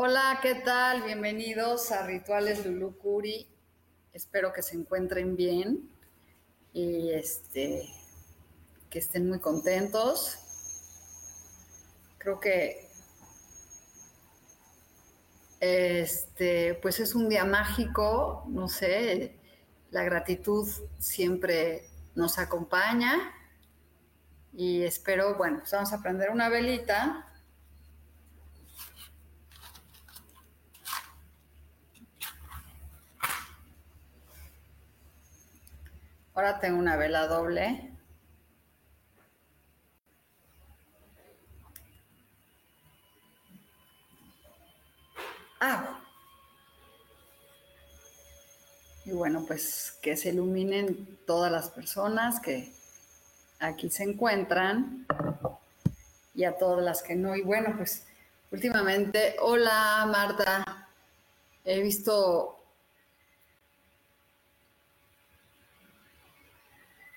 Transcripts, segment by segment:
Hola, ¿qué tal? Bienvenidos a Rituales Lulucuri. Espero que se encuentren bien y este, que estén muy contentos. Creo que este, pues es un día mágico, no sé, la gratitud siempre nos acompaña y espero, bueno, pues vamos a prender una velita Ahora tengo una vela doble. Ah. Y bueno, pues que se iluminen todas las personas que aquí se encuentran y a todas las que no. Y bueno, pues últimamente, hola Marta, he visto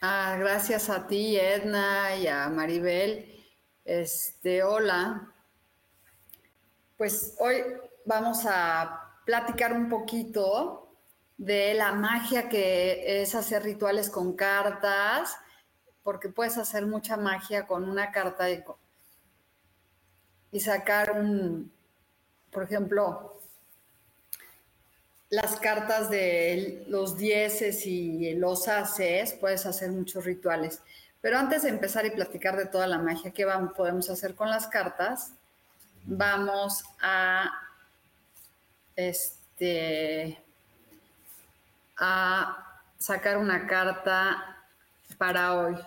Ah, gracias a ti, Edna, y a Maribel. Este, hola. Pues hoy vamos a platicar un poquito de la magia que es hacer rituales con cartas, porque puedes hacer mucha magia con una carta y, y sacar un, por ejemplo, las cartas de los dieces y los aces, puedes hacer muchos rituales. Pero antes de empezar y platicar de toda la magia que vamos, podemos hacer con las cartas, vamos a, este, a sacar una carta para hoy.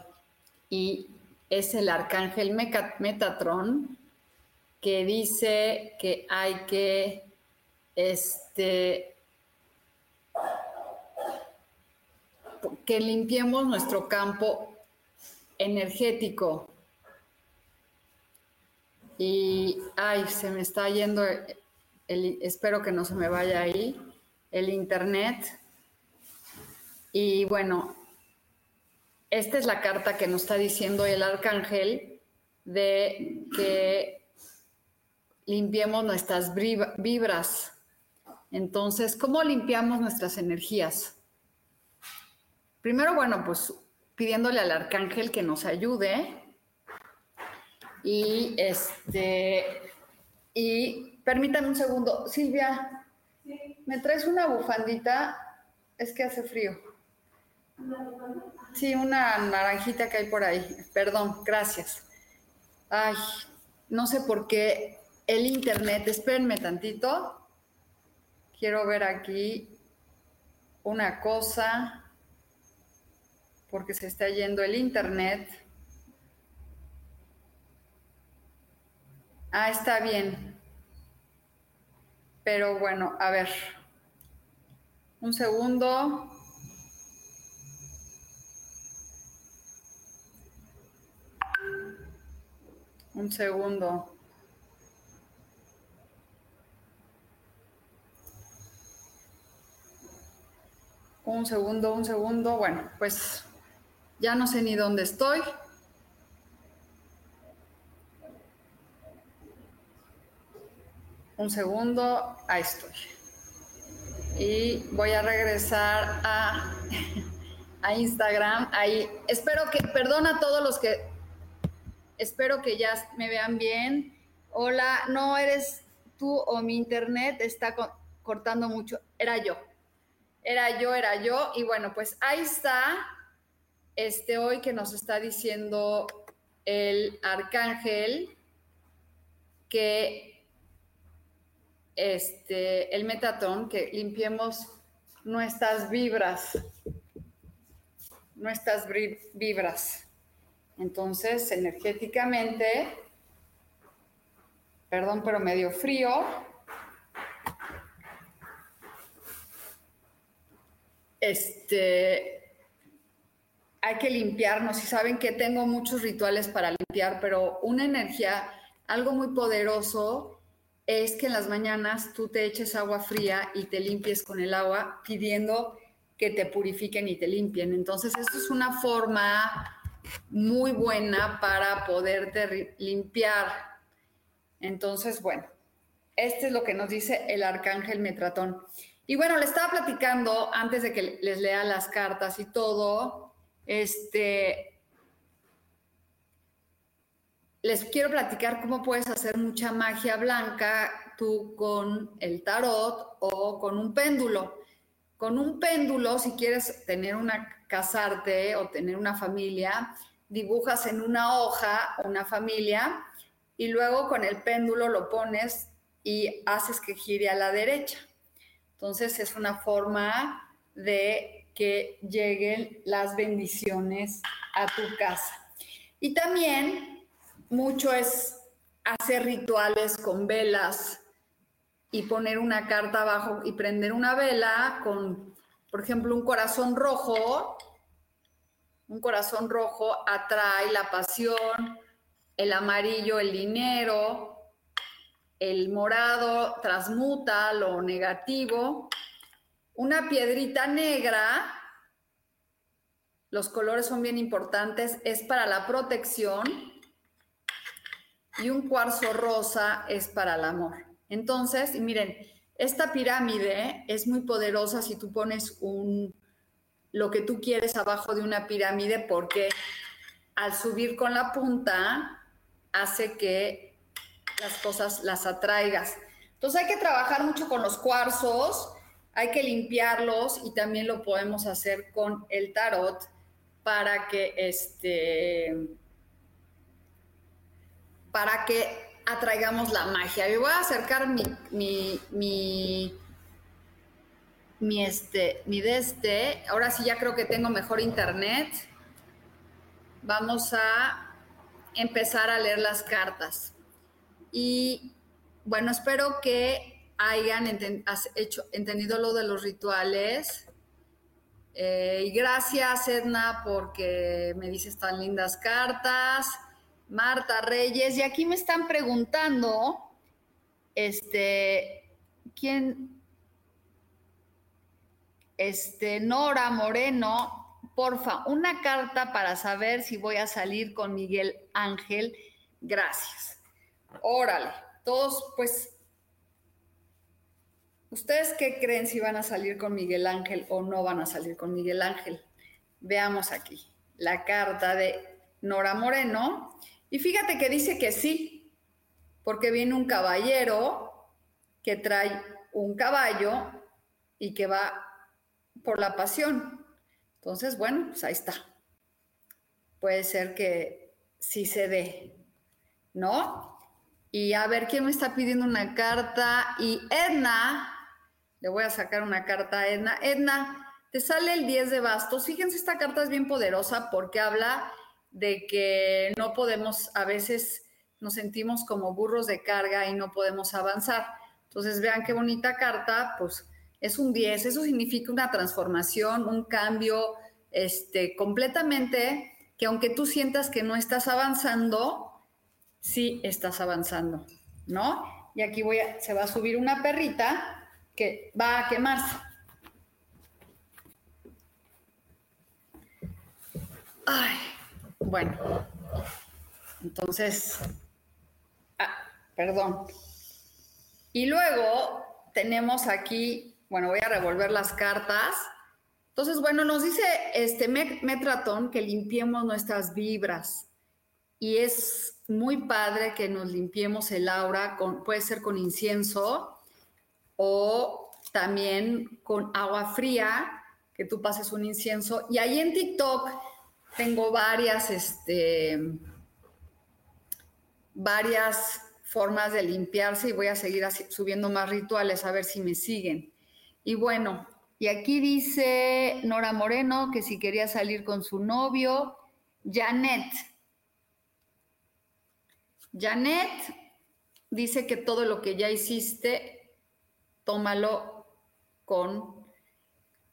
Y es el arcángel Metatron que dice que hay que este, que limpiemos nuestro campo energético. Y, ay, se me está yendo, el, espero que no se me vaya ahí, el internet. Y bueno, esta es la carta que nos está diciendo el arcángel de que limpiemos nuestras vibras. Entonces, ¿cómo limpiamos nuestras energías? Primero, bueno, pues pidiéndole al arcángel que nos ayude. Y este, y permítame un segundo. Silvia, ¿me traes una bufandita? Es que hace frío. Sí, una naranjita que hay por ahí. Perdón, gracias. Ay, no sé por qué el internet, espérenme tantito. Quiero ver aquí una cosa porque se está yendo el internet. Ah, está bien. Pero bueno, a ver. Un segundo. Un segundo. Un segundo, un segundo. Bueno, pues ya no sé ni dónde estoy. Un segundo, ahí estoy. Y voy a regresar a, a Instagram. Ahí espero que, perdona a todos los que, espero que ya me vean bien. Hola, no eres tú o mi internet está cortando mucho. Era yo. Era yo, era yo. Y bueno, pues ahí está este hoy que nos está diciendo el arcángel que este, el metatón, que limpiemos nuestras vibras, nuestras vibras. Entonces, energéticamente, perdón, pero medio frío. Este, hay que limpiarnos y saben que tengo muchos rituales para limpiar, pero una energía, algo muy poderoso es que en las mañanas tú te eches agua fría y te limpies con el agua pidiendo que te purifiquen y te limpien. Entonces, esto es una forma muy buena para poderte limpiar. Entonces, bueno, este es lo que nos dice el arcángel Metratón. Y bueno, le estaba platicando antes de que les lea las cartas y todo, este, les quiero platicar cómo puedes hacer mucha magia blanca tú con el tarot o con un péndulo. Con un péndulo, si quieres tener una casarte o tener una familia, dibujas en una hoja una familia y luego con el péndulo lo pones y haces que gire a la derecha. Entonces es una forma de que lleguen las bendiciones a tu casa. Y también mucho es hacer rituales con velas y poner una carta abajo y prender una vela con, por ejemplo, un corazón rojo. Un corazón rojo atrae la pasión, el amarillo el dinero, el morado transmuta lo negativo. Una piedrita negra, los colores son bien importantes, es para la protección y un cuarzo rosa es para el amor. Entonces, miren, esta pirámide es muy poderosa si tú pones un lo que tú quieres abajo de una pirámide porque al subir con la punta hace que las cosas las atraigas. Entonces hay que trabajar mucho con los cuarzos, hay que limpiarlos y también lo podemos hacer con el tarot para que este para que atraigamos la magia. Yo voy a acercar mi, mi, mi, mi, este, mi de este. Ahora sí ya creo que tengo mejor internet. Vamos a empezar a leer las cartas. Y bueno, espero que hayan hecho, entendido lo de los rituales. Eh, y gracias, Edna, porque me dices tan lindas cartas. Marta Reyes, y aquí me están preguntando, este, ¿quién? Este, Nora Moreno, porfa, una carta para saber si voy a salir con Miguel Ángel. Gracias. Órale, todos, pues, ¿ustedes qué creen si van a salir con Miguel Ángel o no van a salir con Miguel Ángel? Veamos aquí la carta de Nora Moreno y fíjate que dice que sí, porque viene un caballero que trae un caballo y que va por la pasión. Entonces, bueno, pues ahí está. Puede ser que sí se dé, ¿no? Y a ver, ¿quién me está pidiendo una carta? Y Edna, le voy a sacar una carta a Edna. Edna, te sale el 10 de bastos. Fíjense, esta carta es bien poderosa porque habla de que no podemos, a veces nos sentimos como burros de carga y no podemos avanzar. Entonces, vean qué bonita carta, pues es un 10, eso significa una transformación, un cambio este, completamente, que aunque tú sientas que no estás avanzando, sí estás avanzando, ¿no? Y aquí voy a, se va a subir una perrita que va a quemarse. Ay. Bueno, entonces, ah, perdón. Y luego tenemos aquí, bueno, voy a revolver las cartas. Entonces, bueno, nos dice este Metratón que limpiemos nuestras vibras. y es muy padre que nos limpiemos el aura, con, puede ser con incienso o también con agua fría, que tú pases un incienso. Y ahí en TikTok tengo varias, este, varias formas de limpiarse y voy a seguir subiendo más rituales a ver si me siguen. Y bueno, y aquí dice Nora Moreno que si quería salir con su novio, Janet. Janet dice que todo lo que ya hiciste, tómalo con,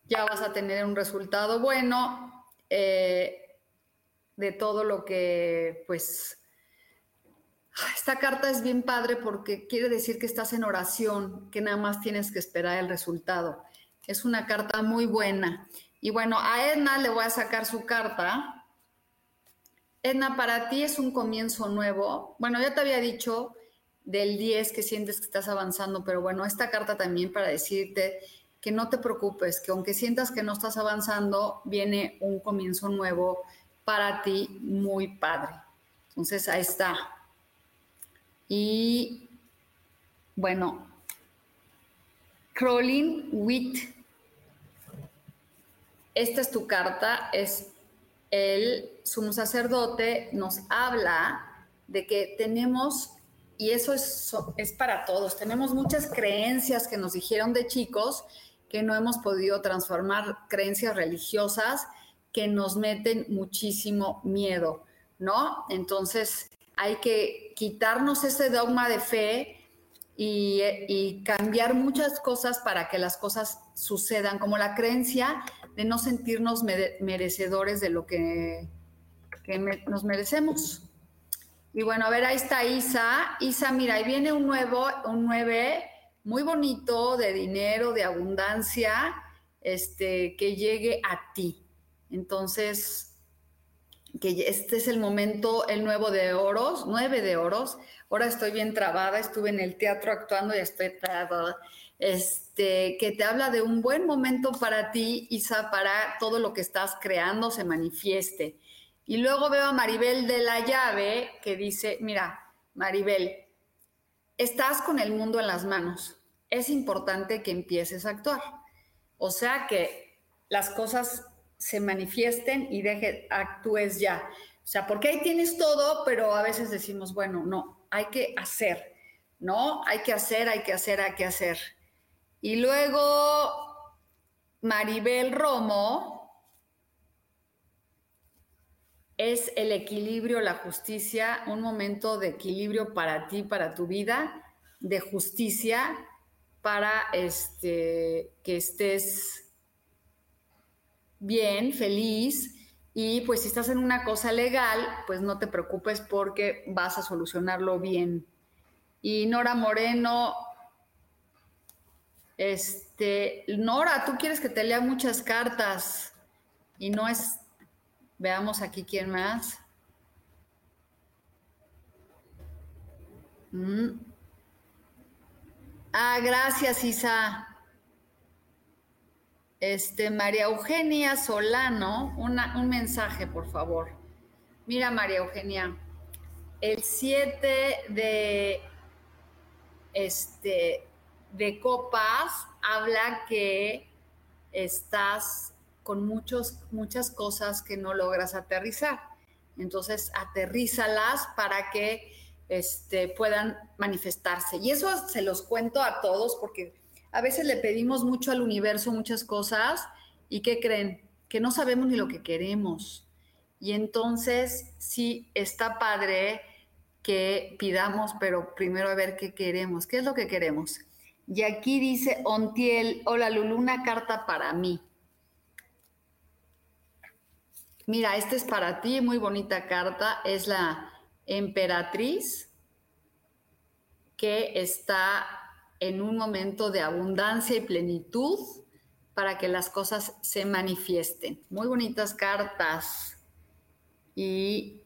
ya vas a tener un resultado bueno eh, de todo lo que, pues, esta carta es bien padre porque quiere decir que estás en oración, que nada más tienes que esperar el resultado. Es una carta muy buena. Y bueno, a Edna le voy a sacar su carta. Edna, para ti es un comienzo nuevo. Bueno, ya te había dicho del 10 que sientes que estás avanzando, pero bueno, esta carta también para decirte que no te preocupes, que aunque sientas que no estás avanzando, viene un comienzo nuevo para ti muy padre. Entonces, ahí está. Y bueno, Crawling with, esta es tu carta, es el sumo sacerdote, nos habla de que tenemos, y eso es, es para todos, tenemos muchas creencias que nos dijeron de chicos que no hemos podido transformar, creencias religiosas que nos meten muchísimo miedo, ¿no? Entonces, hay que quitarnos ese dogma de fe y, cambiar muchas cosas para que las cosas sucedan, como la creencia de no sentirnos merecedores de lo que, nos merecemos. Y bueno, a ver, ahí está Isa. Isa, mira, ahí viene un nuevo, un 9 muy bonito de dinero, de abundancia, este, que llegue a ti. Entonces, que este es el momento, el nuevo de oros, nueve de oros. Ahora estoy bien trabada, estuve en el teatro actuando y estoy trabada. Este, que te habla de un buen momento para ti, Isa, para todo lo que estás creando se manifieste. Y luego veo a Maribel de la llave que dice, mira, Maribel, estás con el mundo en las manos. Es importante que empieces a actuar. O sea que las cosas se manifiesten y deje, actúes ya. O sea, porque ahí tienes todo, pero a veces decimos, bueno, no, hay que hacer, ¿no? Hay que hacer, hay que hacer, hay que hacer. Y luego Maribel Romo es el equilibrio, la justicia, un momento de equilibrio para ti, para tu vida, de justicia, para este, que estés bien, feliz. Y pues si estás en una cosa legal, pues no te preocupes porque vas a solucionarlo bien. Y Nora Moreno, este, Nora, tú quieres que te lea muchas cartas y no es, veamos aquí quién más. Mm. Ah, gracias, Isa. Este, María Eugenia Solano, un mensaje, por favor. Mira, María Eugenia, el 7 de, este, de copas habla que estás con muchos, muchas cosas que no logras aterrizar. Entonces, aterrízalas para que este, puedan manifestarse. Y eso se los cuento a todos porque a veces le pedimos mucho al universo muchas cosas y ¿qué creen? Que no sabemos ni lo que queremos. Y entonces sí está padre que pidamos, pero primero a ver qué queremos. ¿Qué es lo que queremos? Y aquí dice Ontiel, hola Lulu, una carta para mí. Mira, esta es para ti, muy bonita carta. Es la emperatriz que está en un momento de abundancia y plenitud para que las cosas se manifiesten. Muy bonitas cartas. Y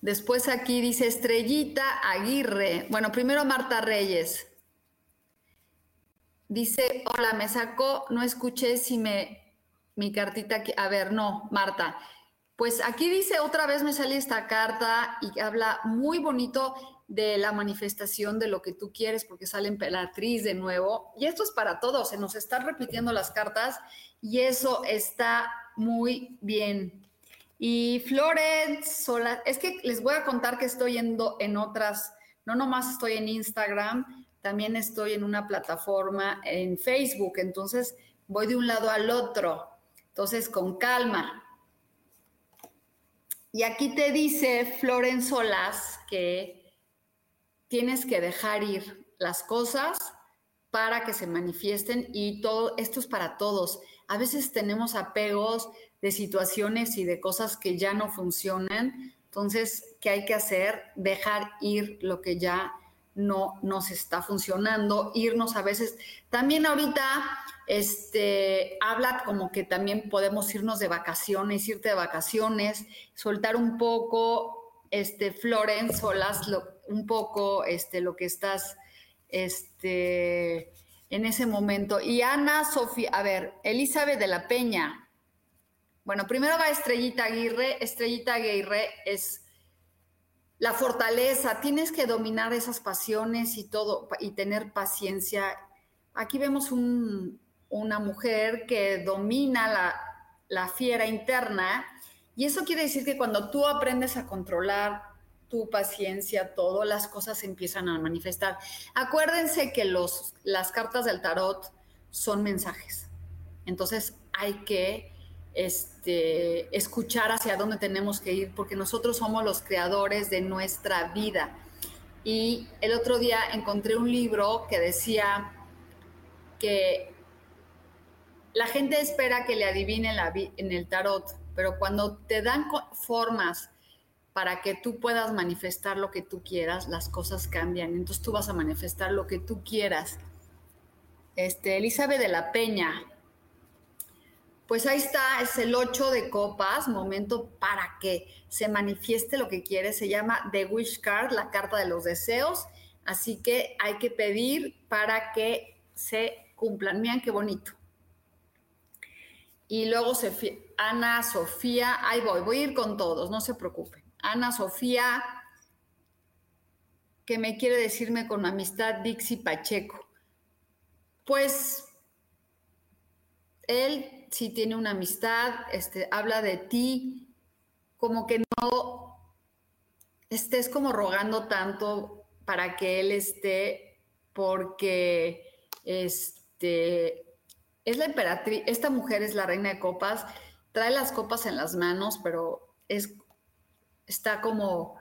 después aquí dice Estrellita Aguirre. Bueno, primero Marta Reyes. Dice, hola, me sacó, no escuché si me, mi cartita, a ver, no, Marta, Pues aquí dice, otra vez me sale esta carta y habla muy bonito de la manifestación de lo que tú quieres, porque sale emperatriz de nuevo. Y esto es para todos, se nos están repitiendo las cartas y eso está muy bien. Y Florence Sola, es que les voy a contar que estoy yendo en otras, no nomás estoy en Instagram, también estoy en una plataforma en Facebook, entonces voy de un lado al otro. Entonces, con calma. Y aquí te dice Florence Solas que tienes que dejar ir las cosas para que se manifiesten y todo esto es para todos. A veces tenemos apegos de situaciones y de cosas que ya no funcionan. Entonces, ¿qué hay que hacer? Dejar ir lo que ya no nos está funcionando, irnos a veces. También ahorita este, habla como que también podemos irnos de vacaciones, irte de vacaciones, soltar un poco, este, Florence, solas, un poco este, lo que estás este, en ese momento. Y Ana Sofía, a ver, Elizabeth de la Peña. Bueno, primero va Estrellita Aguirre. Estrellita Aguirre es la fortaleza. Tienes que dominar esas pasiones y todo, y tener paciencia. Aquí vemos una mujer que domina la, la fiera interna. Y eso quiere decir que cuando tú aprendes a controlar tu paciencia, todo, las cosas empiezan a manifestar. Acuérdense que los, las cartas del tarot son mensajes. Entonces hay que este, escuchar hacia dónde tenemos que ir, porque nosotros somos los creadores de nuestra vida. Y el otro día encontré un libro que decía que la gente espera que le adivinen la, en el tarot, pero cuando te dan formas para que tú puedas manifestar lo que tú quieras, las cosas cambian. Entonces tú vas a manifestar lo que tú quieras. Este, Elizabeth de la Peña. Pues ahí está, es el 8 de copas, momento para que se manifieste lo que quieres. Se llama The Wish Card, la carta de los deseos. Así que hay que pedir para que se cumplan. Miren qué bonito. Y luego Ana, Sofía, ahí voy, voy a ir con todos, no se preocupen. Ana Sofía, que me quiere decirme con amistad Dixie Pacheco. Pues él sí tiene una amistad, este, habla de ti, como que no estés como rogando tanto para que él esté, porque este, es la emperatriz, esta mujer es la reina de copas, trae las copas en las manos, pero es está como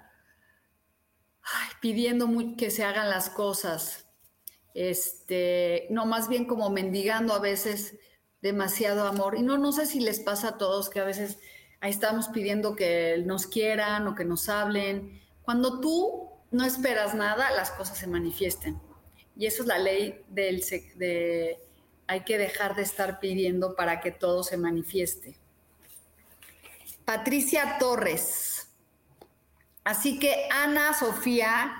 pidiendo que se hagan las cosas. Este, no, más bien como mendigando a veces demasiado amor. Y no, no sé si les pasa a todos que a veces ahí estamos pidiendo que nos quieran o que nos hablen. Cuando tú no esperas nada, las cosas se manifiesten. Y eso es la ley del de hay que dejar de estar pidiendo para que todo se manifieste. Patricia Torres. Así que Ana Sofía,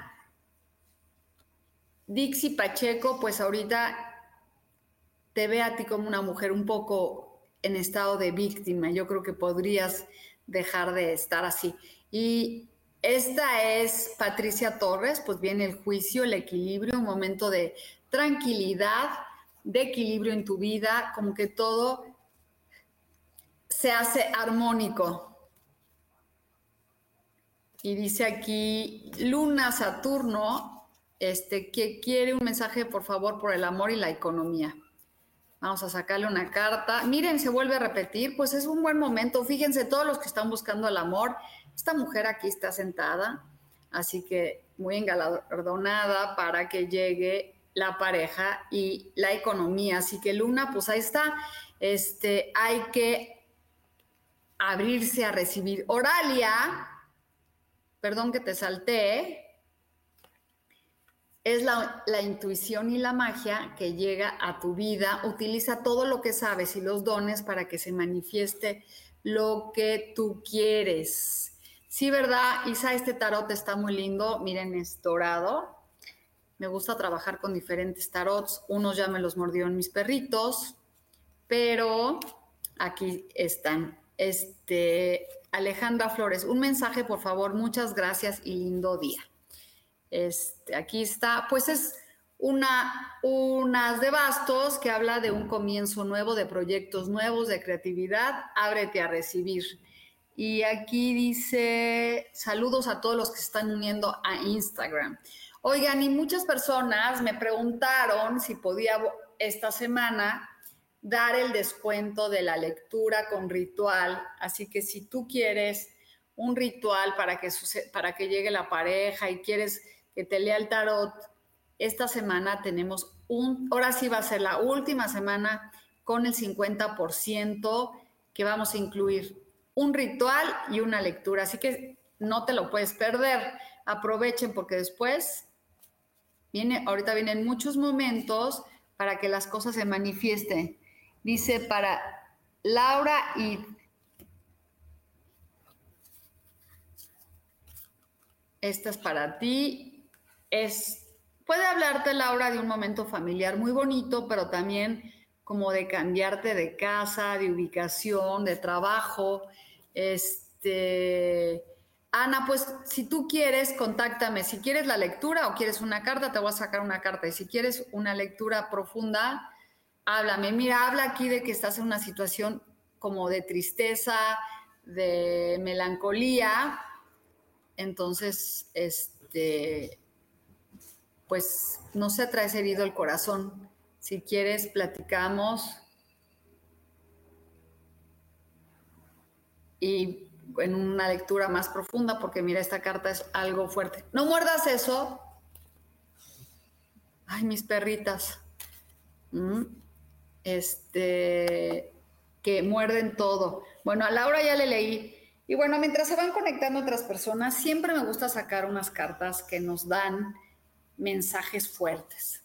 Dixie Pacheco, pues ahorita te ve a ti como una mujer un poco en estado de víctima. Yo creo que podrías dejar de estar así. Y esta es Patricia Torres, pues viene el juicio, el equilibrio, un momento de tranquilidad, de equilibrio en tu vida, como que todo se hace armónico. Y dice aquí Luna Saturno, este, que quiere un mensaje, por favor, por el amor y la economía. Vamos a sacarle una carta. Miren, se vuelve a repetir, pues es un buen momento. Fíjense, todos los que están buscando el amor, esta mujer aquí está sentada, así que muy engalardonada para que llegue la pareja y la economía. Así que Luna, pues ahí está. Este, hay que abrirse a recibir. Oralia, perdón que te salté, es la, intuición y la magia que llega a tu vida. Utiliza todo lo que sabes y los dones para que se manifieste lo que tú quieres. Sí, ¿verdad? Isa, este tarot está muy lindo. Miren, es dorado. Me gusta trabajar con diferentes tarots. Unos ya me los mordieron mis perritos, pero aquí están Este, Alejandra Flores, un mensaje, por favor, muchas gracias y lindo día. Este, aquí está, pues es una, unas de bastos que habla de un comienzo nuevo, de proyectos nuevos, de creatividad. Ábrete a recibir. Y aquí dice, saludos a todos los que se están uniendo a Instagram. Oigan, y muchas personas me preguntaron si podía esta semana dar el descuento de la lectura con ritual. Así que si tú quieres un ritual para que, para que llegue la pareja y quieres que te lea el tarot, esta semana tenemos un, ahora sí va a ser la última semana con el 50% que vamos a incluir un ritual y una lectura. Así que no te lo puedes perder. Aprovechen porque después viene, ahorita vienen muchos momentos para que las cosas se manifiesten. Dice para Laura y esta es para ti. Es Puede hablarte, Laura, de un momento familiar muy bonito, pero también como de cambiarte de casa, de ubicación, de trabajo. Este, Ana, pues si tú quieres, contáctame. Si quieres la lectura o quieres una carta, te voy a sacar una carta. Y si quieres una lectura profunda, háblame. Mira, habla aquí de que estás en una situación como de tristeza, de melancolía. Entonces, este, pues no se traes herido el corazón. Si quieres, platicamos. Y en una lectura más profunda, porque mira, esta carta es algo fuerte. No muerdas eso. Ay, mis perritas. Mm. Este, que muerden todo. Bueno, a Laura ya le leí. Y bueno, mientras se van conectando otras personas, siempre me gusta sacar unas cartas que nos dan mensajes fuertes.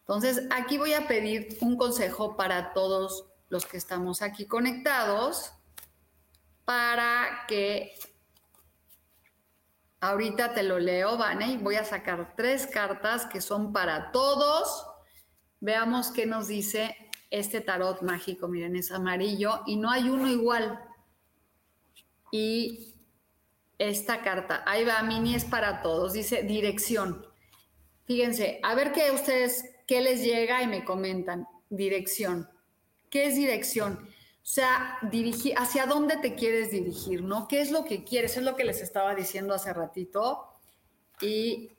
Entonces, aquí voy a pedir un consejo para todos los que estamos aquí conectados para que ahorita te lo leo, Vane, voy a sacar tres cartas que son para todos. Veamos qué nos dice este tarot mágico. Miren, es amarillo y no hay uno igual. Y esta carta, ahí va, Mini es para todos, dice dirección. Fíjense, a ver qué ustedes, qué les llega y me comentan. Dirección. ¿Qué es dirección? O sea, dirigir, ¿hacia dónde te quieres dirigir? ¿No? ¿Qué es lo que quieres? Es lo que les estaba diciendo hace ratito. Y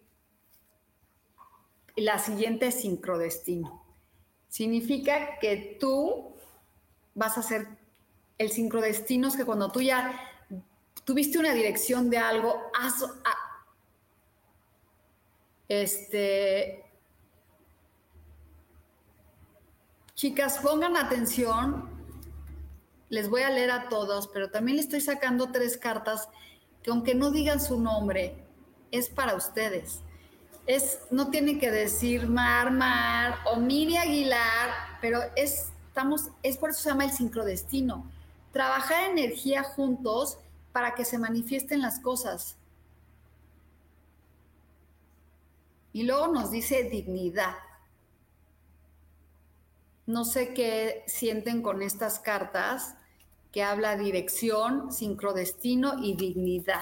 la siguiente es sincrodestino. Significa que tú vas a ser el sincrodestino, es que cuando tú ya tuviste una dirección de algo, este, chicas, pongan atención. Les voy a leer a todos, pero también les estoy sacando tres cartas que aunque no digan su nombre, es para ustedes. Es, no tiene que decir Mar Mar o Miri Aguilar, pero es, estamos, es por eso se llama el sincrodestino. Trabajar energía juntos para que se manifiesten las cosas. Y luego nos dice dignidad. No sé qué sienten con estas cartas que habla dirección, sincrodestino y dignidad.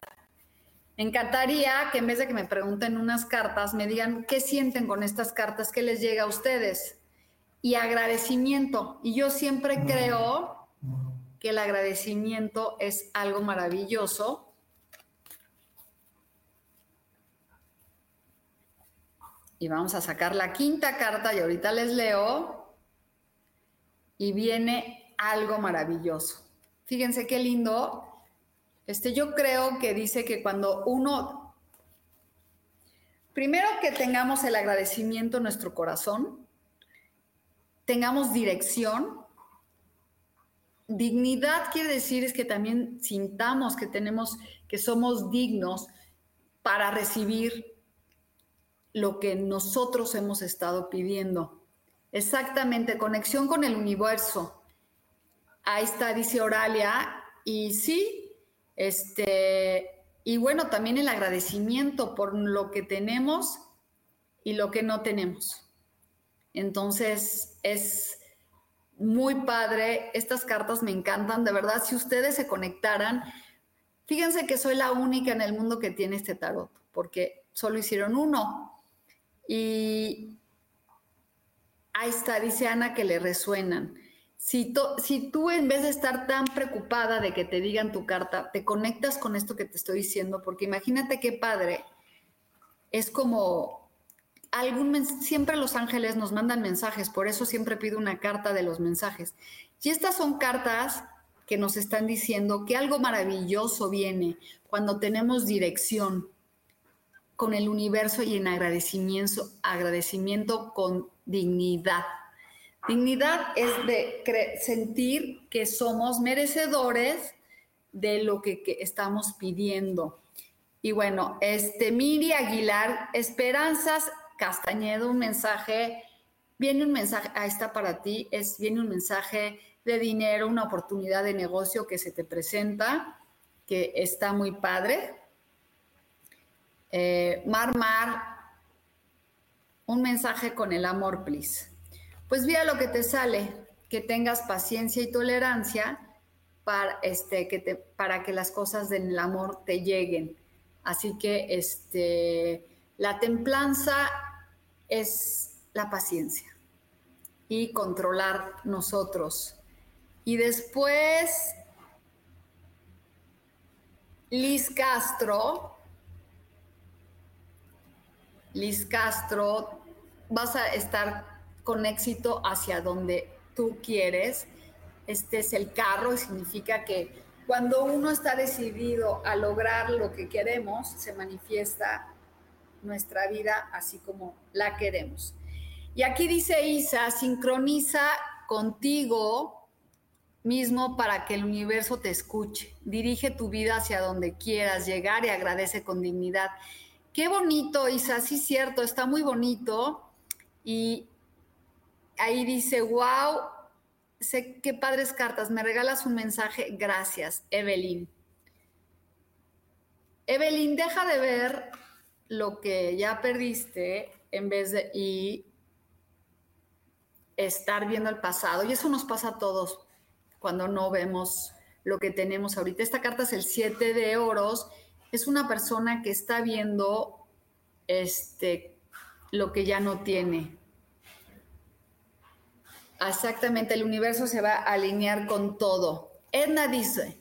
Me encantaría que en vez de que me pregunten unas cartas, me digan qué sienten con estas cartas, qué les llega a ustedes. Y agradecimiento. Y yo siempre creo que el agradecimiento es algo maravilloso Y vamos a sacar la quinta carta y ahorita les leo. Y viene algo maravilloso. Fíjense qué lindo. Este, yo creo que dice que cuando uno, primero que tengamos el agradecimiento en nuestro corazón, tengamos dirección. Dignidad quiere decir es que también sintamos que tenemos, que somos dignos para recibir lo que nosotros hemos estado pidiendo. Exactamente, conexión con el universo. Ahí está, dice Oralia, y sí, este, y bueno, también el agradecimiento por lo que tenemos y lo que no tenemos. Entonces, es muy padre. Estas cartas me encantan, de verdad. Si ustedes se conectaran, fíjense que soy la única en el mundo que tiene este tarot, porque solo hicieron uno. Y ahí está, dice Ana que le resuenan. Si, tú en vez de estar tan preocupada de que te digan tu carta, te conectas con esto que te estoy diciendo, porque imagínate qué padre, es como algún siempre los ángeles nos mandan mensajes, por eso siempre pido una carta de los mensajes. Y estas son cartas que nos están diciendo que algo maravilloso viene cuando tenemos dirección con el universo y en agradecimiento, agradecimiento con dignidad. Dignidad es de sentir que somos merecedores de lo que, que, estamos pidiendo. Y bueno, este Miri Aguilar, Esperanzas Castañedo, un mensaje, viene un mensaje, ahí está para ti, es, viene un mensaje de dinero, una oportunidad de negocio que se te presenta, que está muy padre. Eh, Mar Mar, un mensaje con el amor, please. Pues mira lo que te sale, que tengas paciencia y tolerancia para, este, que, te, para que las cosas del amor te lleguen. Así que este, la templanza es la paciencia y controlar nosotros. Y después, Liz Castro, Liz Castro, vas a estar con éxito hacia donde tú quieres. Este es el carro y significa que cuando uno está decidido a lograr lo que queremos, se manifiesta nuestra vida así como la queremos. Y aquí dice Isa, sincroniza contigo mismo para que el universo te escuche. Dirige tu vida hacia donde quieras llegar y agradece con dignidad. Qué bonito, Isa, sí cierto, está muy bonito. Y ahí dice, wow, sé qué padres cartas, me regalas un mensaje, gracias, Evelyn. Evelyn, deja de ver lo que ya perdiste en vez de y estar viendo el pasado. Y eso nos pasa a todos cuando no vemos lo que tenemos ahorita. Esta carta es el 7 de oros. Es una persona que está viendo este, lo que ya no tiene. Exactamente, el universo se va a alinear con todo. Edna dice,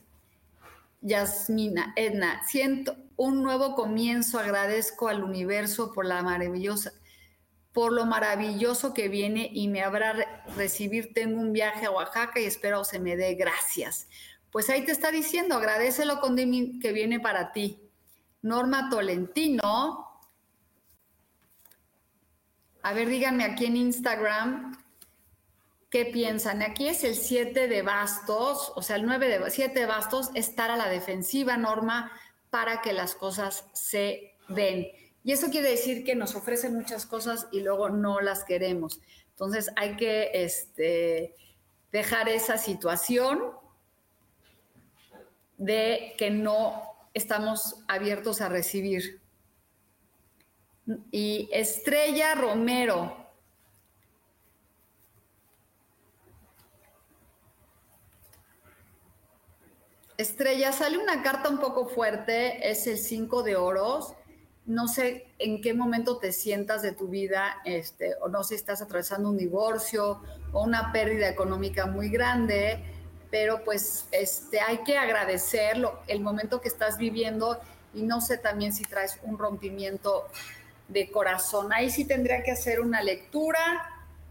Yasmina, Edna, siento, un nuevo comienzo. Agradezco al universo por la maravillosa, por lo maravilloso que viene y me habrá recibir. Tengo un viaje a Oaxaca y espero se me dé gracias. Pues ahí te está diciendo, agradecelo con que viene para ti. Norma Tolentino. A ver, díganme aquí en Instagram qué piensan. Aquí es el 7 de bastos, o sea, el 9 de 7 de bastos, estar a la defensiva, Norma para que las cosas se den. Y eso quiere decir que nos ofrecen muchas cosas y luego no las queremos. Entonces hay que este, dejar esa situación de que no estamos abiertos a recibir. Y Estrella Romero, Estrella, sale una carta un poco fuerte, es el 5 de oros. No sé en qué momento te sientas de tu vida, este, o no sé si estás atravesando un divorcio o una pérdida económica muy grande, pero pues este, hay que agradecerlo, el momento que estás viviendo y no sé también si traes un rompimiento de corazón. Ahí sí tendría que hacer una lectura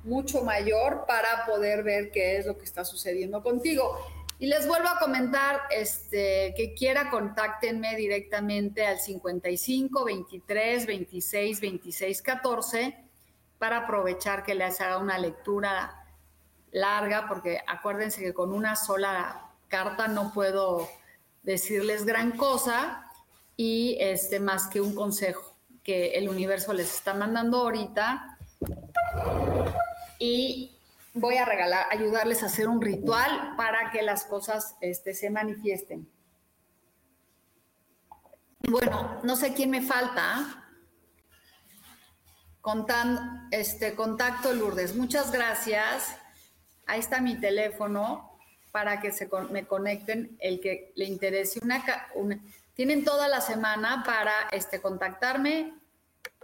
mucho mayor para poder ver qué es lo que está sucediendo contigo. Y les vuelvo a comentar, este, que quiera, contáctenme directamente al 55 23 26 26 14 para aprovechar que les haga una lectura larga, porque acuérdense que con una sola carta no puedo decirles gran cosa y este, más que un consejo que el universo les está mandando ahorita. Y voy a regalar, ayudarles a hacer un ritual para que las cosas este, se manifiesten. Bueno, no sé quién me falta. Contando, este, contacto Lourdes, muchas gracias. Ahí está mi teléfono para que se me conecten el que le interese tienen toda la semana para este contactarme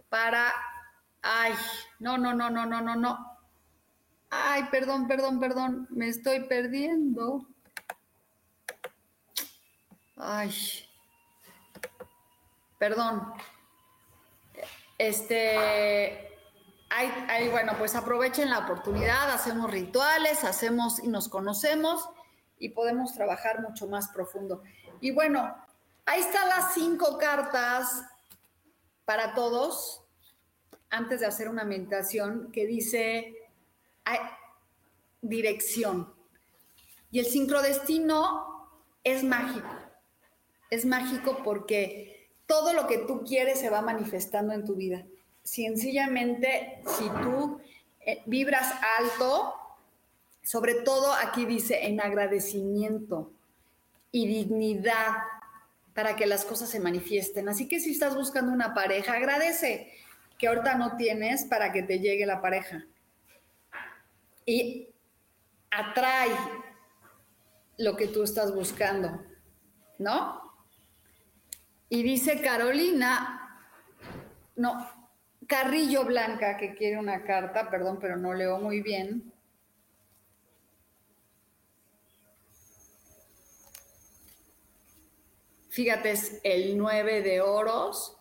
para ay, no, no, no, no, no, no, no. Ay, perdón, perdón, perdón, me estoy perdiendo. Ay. Perdón. Este Ahí, bueno, pues aprovechen la oportunidad, hacemos rituales, hacemos y nos conocemos y podemos trabajar mucho más profundo. Y bueno, ahí están las cinco cartas para todos antes de hacer una meditación que dice dirección. Y el sincrodestino es mágico. Es mágico porque todo lo que tú quieres se va manifestando en tu vida sencillamente, si tú eh, vibras alto, sobre todo aquí dice en agradecimiento y dignidad para que las cosas se manifiesten. Así que si estás buscando una pareja, agradece que ahorita no tienes para que te llegue la pareja. Y atrae lo que tú estás buscando, ¿no? Y dice Carolina, no, Carrillo Blanca, que quiere una carta, perdón, pero no leo muy bien. Fíjate, es el 9 de oros,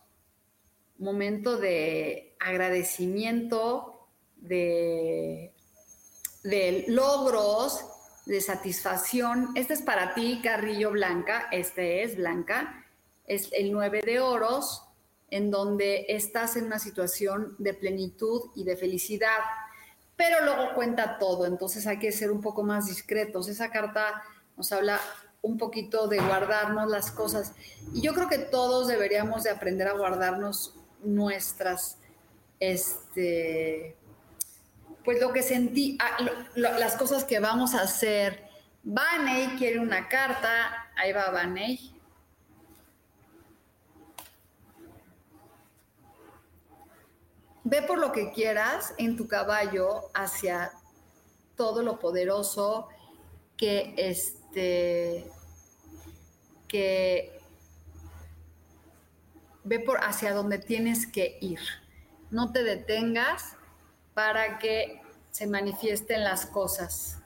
momento de agradecimiento, de, logros, de satisfacción. Este es para ti, Carrillo Blanca, este es Blanca, es el 9 de oros, en donde estás en una situación de plenitud y de felicidad, pero luego cuenta todo, entonces hay que ser un poco más discretos. Esa carta nos habla un poquito de guardarnos las cosas y yo creo que todos deberíamos de aprender a guardarnos nuestras, este, pues lo que sentí, ah, las cosas que vamos a hacer. Vaney quiere una carta, ahí va Vaney. Ve por lo que quieras en tu caballo hacia todo lo poderoso que este que ve por hacia donde tienes que ir. No te detengas para que se manifiesten las cosas.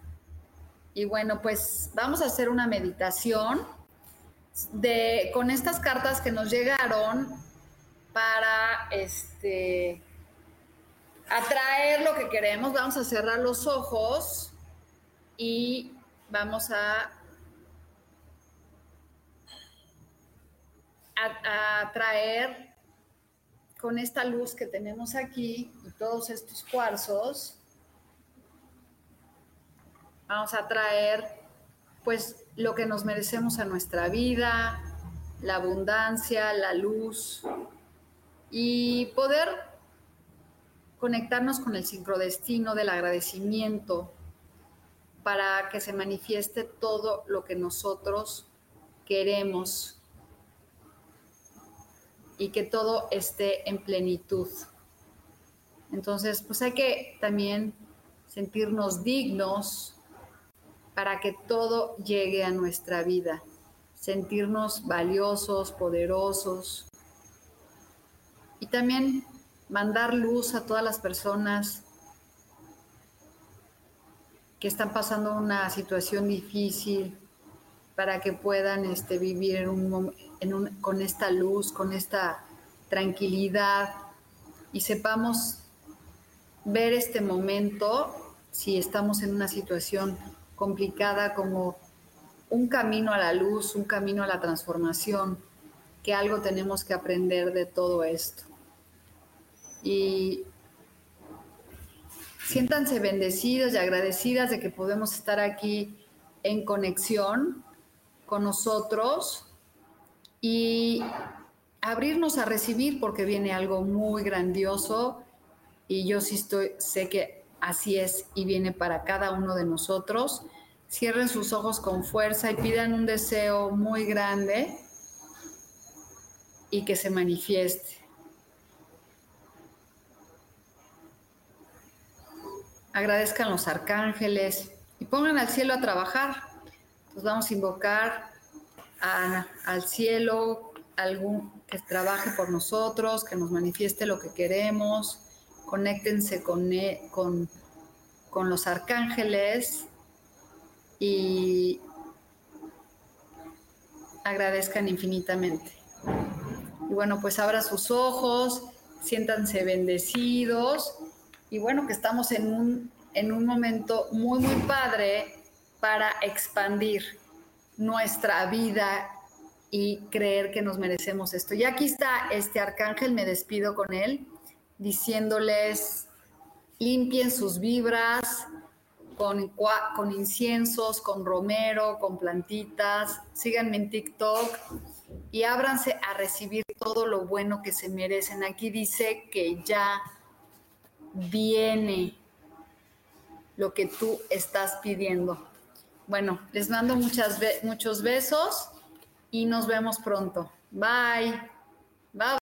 Y bueno, pues vamos a hacer una meditación de con estas cartas que nos llegaron para este atraer lo que queremos, vamos a cerrar los ojos y vamos a, atraer con esta luz que tenemos aquí y todos estos cuarzos, vamos a traer pues lo que nos merecemos a nuestra vida, la abundancia, la luz y poder conectarnos con el sincrodestino del agradecimiento para que se manifieste todo lo que nosotros queremos y que todo esté en plenitud. Entonces, pues hay que también sentirnos dignos para que todo llegue a nuestra vida, sentirnos valiosos, poderosos y también mandar luz a todas las personas que están pasando una situación difícil para que puedan este, vivir en con esta luz, con esta tranquilidad. Y sepamos ver este momento, si estamos en una situación complicada, como un camino a la luz, un camino a la transformación, que algo tenemos que aprender de todo esto y siéntanse bendecidos y agradecidas de que podemos estar aquí en conexión con nosotros y abrirnos a recibir porque viene algo muy grandioso y yo sí estoy, sé que así es y viene para cada uno de nosotros. Cierren sus ojos con fuerza y pidan un deseo muy grande y que se manifieste. Agradezcan los arcángeles, pongan al cielo a trabajar. Pues vamos a invocar al cielo algún que trabaje por nosotros, que nos manifieste lo que queremos. Conéctense con, e, con, con los arcángeles y agradezcan infinitamente. Y bueno, pues abra sus ojos, siéntanse bendecidos y bueno, que estamos en un, en un momento muy, muy padre para expandir nuestra vida y creer que nos merecemos esto. Y aquí está este arcángel, me despido con él, diciéndoles, limpien sus vibras con, con inciensos, con romero, con plantitas, síganme en TikTok y ábranse a recibir todo lo bueno que se merecen. Aquí dice que ya viene lo que tú estás pidiendo. Bueno, les mando muchos besos y nos vemos pronto. Bye. Bye.